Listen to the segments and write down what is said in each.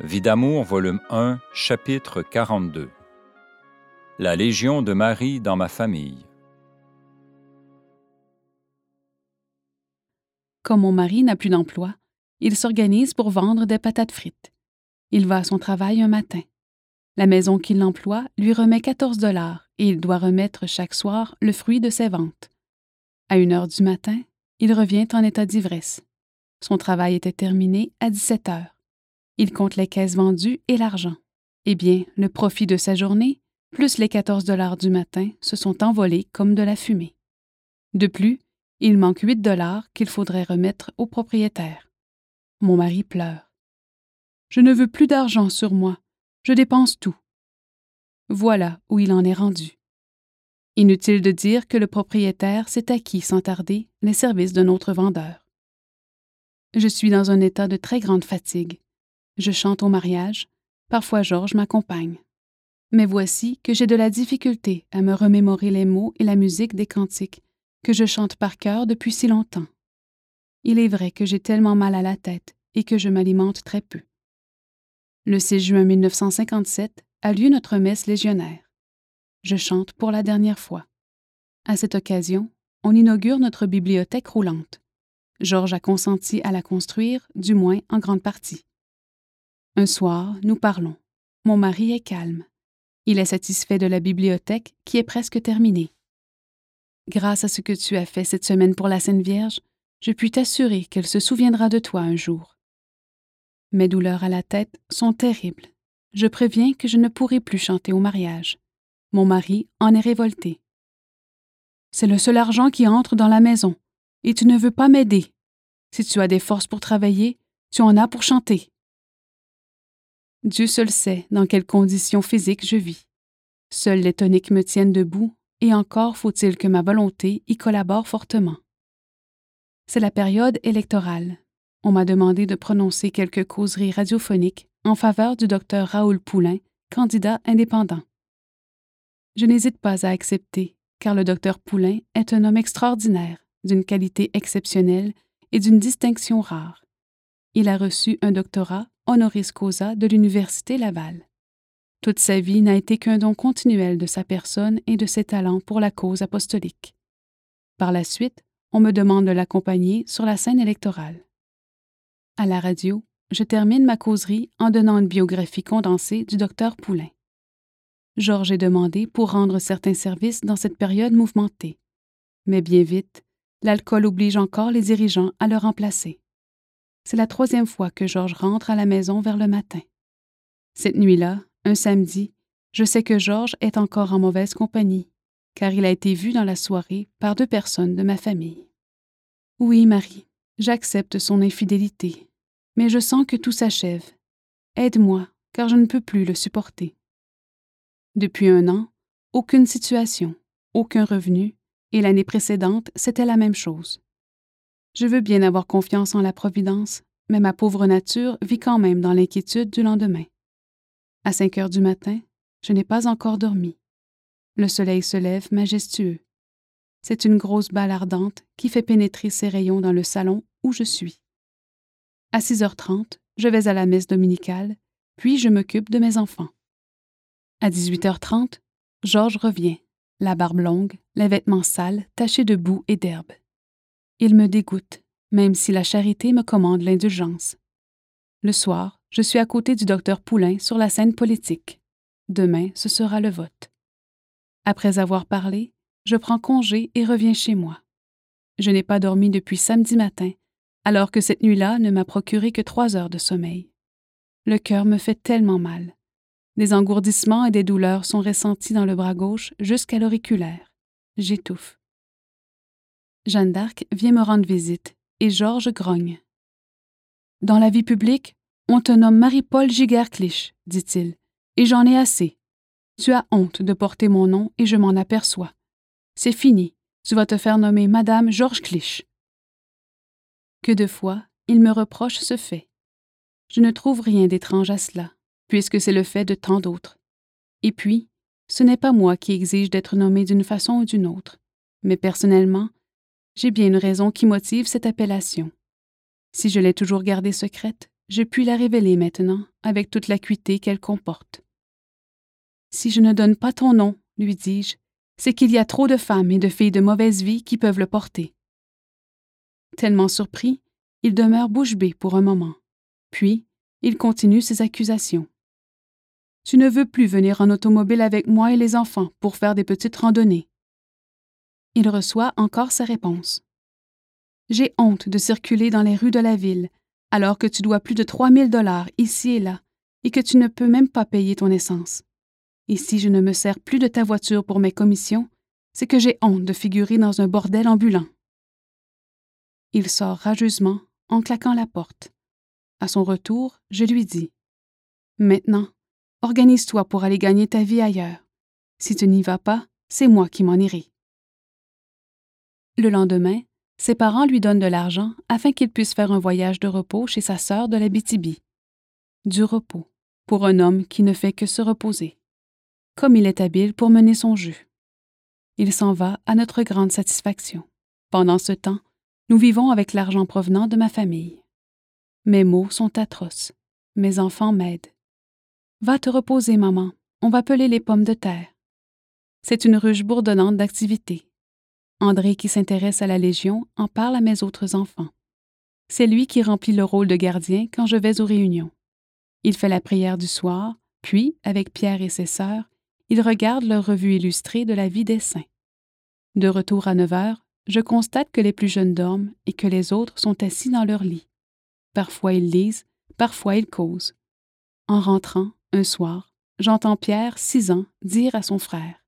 Vie d'amour, volume 1, chapitre 42. La Légion de Marie dans ma famille. Comme mon mari n'a plus d'emploi, il s'organise pour vendre des patates frites. Il va à son travail un matin. La maison qui l'emploie lui remet 14 dollars et il doit remettre chaque soir le fruit de ses ventes. À une heure du matin, il revient en état d'ivresse. Son travail était terminé à 17 heures. Il compte les caisses vendues et l'argent. Eh bien, le profit de sa journée, plus les 14 dollars du matin, se sont envolés comme de la fumée. De plus, il manque 8 dollars qu'il faudrait remettre au propriétaire. Mon mari pleure. Je ne veux plus d'argent sur moi. Je dépense tout. Voilà où il en est rendu. Inutile de dire que le propriétaire s'est acquis sans tarder les services d'un autre vendeur. Je suis dans un état de très grande fatigue. Je chante au mariage, parfois Georges m'accompagne. Mais voici que j'ai de la difficulté à me remémorer les mots et la musique des cantiques que je chante par cœur depuis si longtemps. Il est vrai que j'ai tellement mal à la tête et que je m'alimente très peu. Le 6 juin 1957 a lieu notre messe légionnaire. Je chante pour la dernière fois. À cette occasion, on inaugure notre bibliothèque roulante. Georges a consenti à la construire, du moins en grande partie. Un soir, nous parlons. Mon mari est calme. Il est satisfait de la bibliothèque qui est presque terminée. Grâce à ce que tu as fait cette semaine pour la Sainte Vierge, je puis t'assurer qu'elle se souviendra de toi un jour. Mes douleurs à la tête sont terribles. Je préviens que je ne pourrai plus chanter au mariage. Mon mari en est révolté. C'est le seul argent qui entre dans la maison, et tu ne veux pas m'aider. Si tu as des forces pour travailler, tu en as pour chanter. Dieu seul sait dans quelles conditions physiques je vis. Seuls les toniques me tiennent debout, et encore faut-il que ma volonté y collabore fortement. C'est la période électorale. On m'a demandé de prononcer quelques causeries radiophoniques en faveur du docteur Raoul Poulain, candidat indépendant. Je n'hésite pas à accepter, car le docteur Poulain est un homme extraordinaire, d'une qualité exceptionnelle et d'une distinction rare. Il a reçu un doctorat honoris causa de l'Université Laval. Toute sa vie n'a été qu'un don continuel de sa personne et de ses talents pour la cause apostolique. Par la suite, on me demande de l'accompagner sur la scène électorale. À la radio, je termine ma causerie en donnant une biographie condensée du docteur Poulain. Georges est demandé pour rendre certains services dans cette période mouvementée. Mais bien vite, l'alcool oblige encore les dirigeants à le remplacer. C'est la troisième fois que Georges rentre à la maison vers le matin. Cette nuit-là, un samedi, je sais que Georges est encore en mauvaise compagnie, car il a été vu dans la soirée par deux personnes de ma famille. Oui, Marie, j'accepte son infidélité, mais je sens que tout s'achève. Aide-moi, car je ne peux plus le supporter. Depuis un an, aucune situation, aucun revenu, et l'année précédente, c'était la même chose. Je veux bien avoir confiance en la Providence, mais ma pauvre nature vit quand même dans l'inquiétude du lendemain. À cinq heures du matin, je n'ai pas encore dormi. Le soleil se lève majestueux. C'est une grosse balle ardente qui fait pénétrer ses rayons dans le salon où je suis. À 6h30, je vais à la messe dominicale, puis je m'occupe de mes enfants. À 18h30, Georges revient, la barbe longue, les vêtements sales, tachés de boue et d'herbe. Il me dégoûte, même si la charité me commande l'indulgence. Le soir, je suis à côté du docteur Poulain sur la scène politique. Demain, ce sera le vote. Après avoir parlé, je prends congé et reviens chez moi. Je n'ai pas dormi depuis samedi matin, alors que cette nuit-là ne m'a procuré que trois heures de sommeil. Le cœur me fait tellement mal. Des engourdissements et des douleurs sont ressentis dans le bras gauche jusqu'à l'auriculaire. J'étouffe. Jeanne d'Arc vient me rendre visite et Georges grogne. Dans la vie publique, on te nomme Marie-Paul Giguère-Clich, dit-il, et j'en ai assez. Tu as honte de porter mon nom et je m'en aperçois. C'est fini, tu vas te faire nommer Madame Georges Clich. Que de fois, il me reproche ce fait. Je ne trouve rien d'étrange à cela, puisque c'est le fait de tant d'autres. Et puis, ce n'est pas moi qui exige d'être nommé d'une façon ou d'une autre, mais personnellement, j'ai bien une raison qui motive cette appellation. Si je l'ai toujours gardée secrète, je puis la révéler maintenant avec toute l'acuité qu'elle comporte. Si je ne donne pas ton nom, lui dis-je, c'est qu'il y a trop de femmes et de filles de mauvaise vie qui peuvent le porter. Tellement surpris, il demeure bouche bée pour un moment. Puis, il continue ses accusations. Tu ne veux plus venir en automobile avec moi et les enfants pour faire des petites randonnées. Il reçoit encore sa réponse. J'ai honte de circuler dans les rues de la ville alors que tu dois plus de trois mille dollars ici et là et que tu ne peux même pas payer ton essence. Et si je ne me sers plus de ta voiture pour mes commissions, c'est que j'ai honte de figurer dans un bordel ambulant. Il sort rageusement en claquant la porte. À son retour, je lui dis Maintenant, organise-toi pour aller gagner ta vie ailleurs. Si tu n'y vas pas, c'est moi qui m'en irai. Le lendemain, ses parents lui donnent de l'argent afin qu'il puisse faire un voyage de repos chez sa sœur de la BTB. Du repos, pour un homme qui ne fait que se reposer. Comme il est habile pour mener son jeu. Il s'en va à notre grande satisfaction. Pendant ce temps, nous vivons avec l'argent provenant de ma famille. Mes mots sont atroces. Mes enfants m'aident. Va te reposer, maman. On va peler les pommes de terre. C'est une ruche bourdonnante d'activité. André, qui s'intéresse à la Légion, en parle à mes autres enfants. C'est lui qui remplit le rôle de gardien quand je vais aux réunions. Il fait la prière du soir, puis, avec Pierre et ses sœurs, il regarde leur revue illustrée de la vie des saints. De retour à 9 heures, je constate que les plus jeunes dorment et que les autres sont assis dans leur lit. Parfois ils lisent, parfois ils causent. En rentrant, un soir, j'entends Pierre, six ans, dire à son frère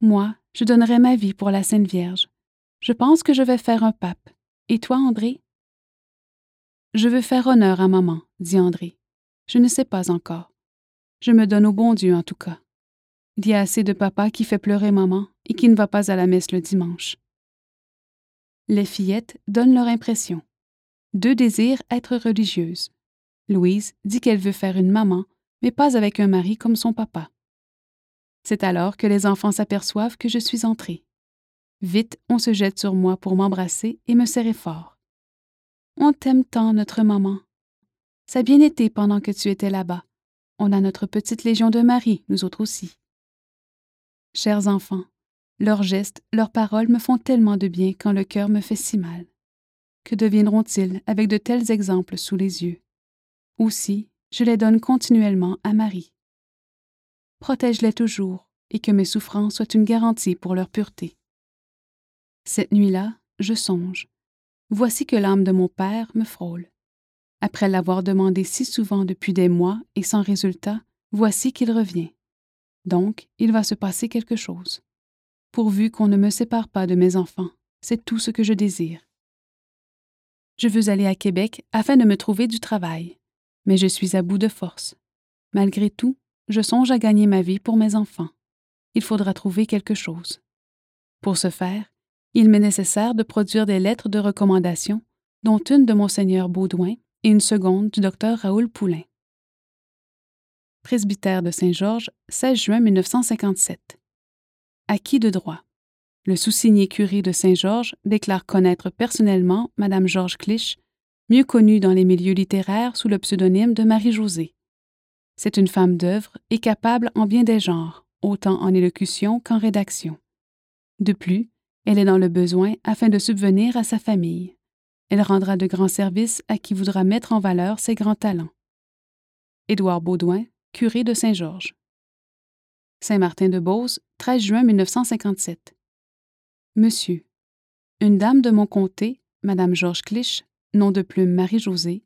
Moi, je donnerai ma vie pour la Sainte Vierge. Je pense que je vais faire un pape. Et toi, André? Je veux faire honneur à maman, dit André. Je ne sais pas encore. Je me donne au bon Dieu en tout cas. Il y a assez de papa qui fait pleurer maman et qui ne va pas à la messe le dimanche. Les fillettes donnent leur impression. Deux désirent être religieuses. Louise dit qu'elle veut faire une maman, mais pas avec un mari comme son papa. C'est alors que les enfants s'aperçoivent que je suis entrée. Vite, on se jette sur moi pour m'embrasser et me serrer fort. On t'aime tant, notre maman. Ça a bien été pendant que tu étais là-bas. On a notre petite légion de Marie, nous autres aussi. Chers enfants, leurs gestes, leurs paroles me font tellement de bien quand le cœur me fait si mal. Que deviendront-ils avec de tels exemples sous les yeux? Aussi, je les donne continuellement à Marie. Protège-les toujours, et que mes souffrances soient une garantie pour leur pureté. Cette nuit-là, je songe. Voici que l'âme de mon Père me frôle. Après l'avoir demandé si souvent depuis des mois et sans résultat, voici qu'il revient. Donc, il va se passer quelque chose pourvu qu'on ne me sépare pas de mes enfants. C'est tout ce que je désire. Je veux aller à Québec afin de me trouver du travail, mais je suis à bout de force. Malgré tout, je songe à gagner ma vie pour mes enfants. Il faudra trouver quelque chose. Pour ce faire, il m'est nécessaire de produire des lettres de recommandation, dont une de Monseigneur Baudouin et une seconde du docteur Raoul Poulain. Presbytère de Saint-Georges, 16 juin 1957 acquis de droit? Le sous-signé curé de Saint-Georges déclare connaître personnellement Madame Georges Clich, mieux connue dans les milieux littéraires sous le pseudonyme de Marie-Josée. C'est une femme d'œuvre et capable en bien des genres, autant en élocution qu'en rédaction. De plus, elle est dans le besoin afin de subvenir à sa famille. Elle rendra de grands services à qui voudra mettre en valeur ses grands talents. Édouard Baudouin, curé de Saint-Georges. Saint-Martin-de-Beauce, 13 juin 1957. Monsieur, une dame de mon comté, Madame Georges Clich, nom de plume Marie-Josée,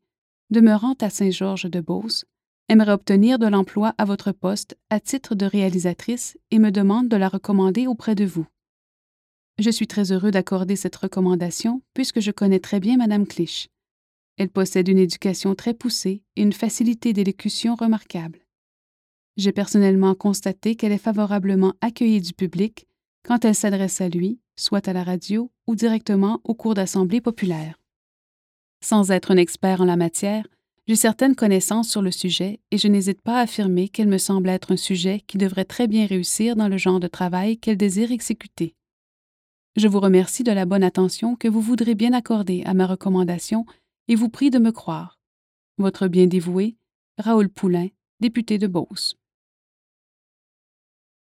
demeurant à Saint-Georges-de-Beauce, aimerait obtenir de l'emploi à votre poste à titre de réalisatrice et me demande de la recommander auprès de vous. Je suis très heureux d'accorder cette recommandation puisque je connais très bien Madame Clich. Elle possède une éducation très poussée et une facilité d'élocution remarquable. J'ai personnellement constaté qu'elle est favorablement accueillie du public quand elle s'adresse à lui, soit à la radio ou directement au cours d'assemblées populaires. Sans être un expert en la matière, j'ai certaines connaissances sur le sujet et je n'hésite pas à affirmer qu'elle me semble être un sujet qui devrait très bien réussir dans le genre de travail qu'elle désire exécuter. Je vous remercie de la bonne attention que vous voudrez bien accorder à ma recommandation et vous prie de me croire. Votre bien dévoué, Raoul Poulain, député de Beauce.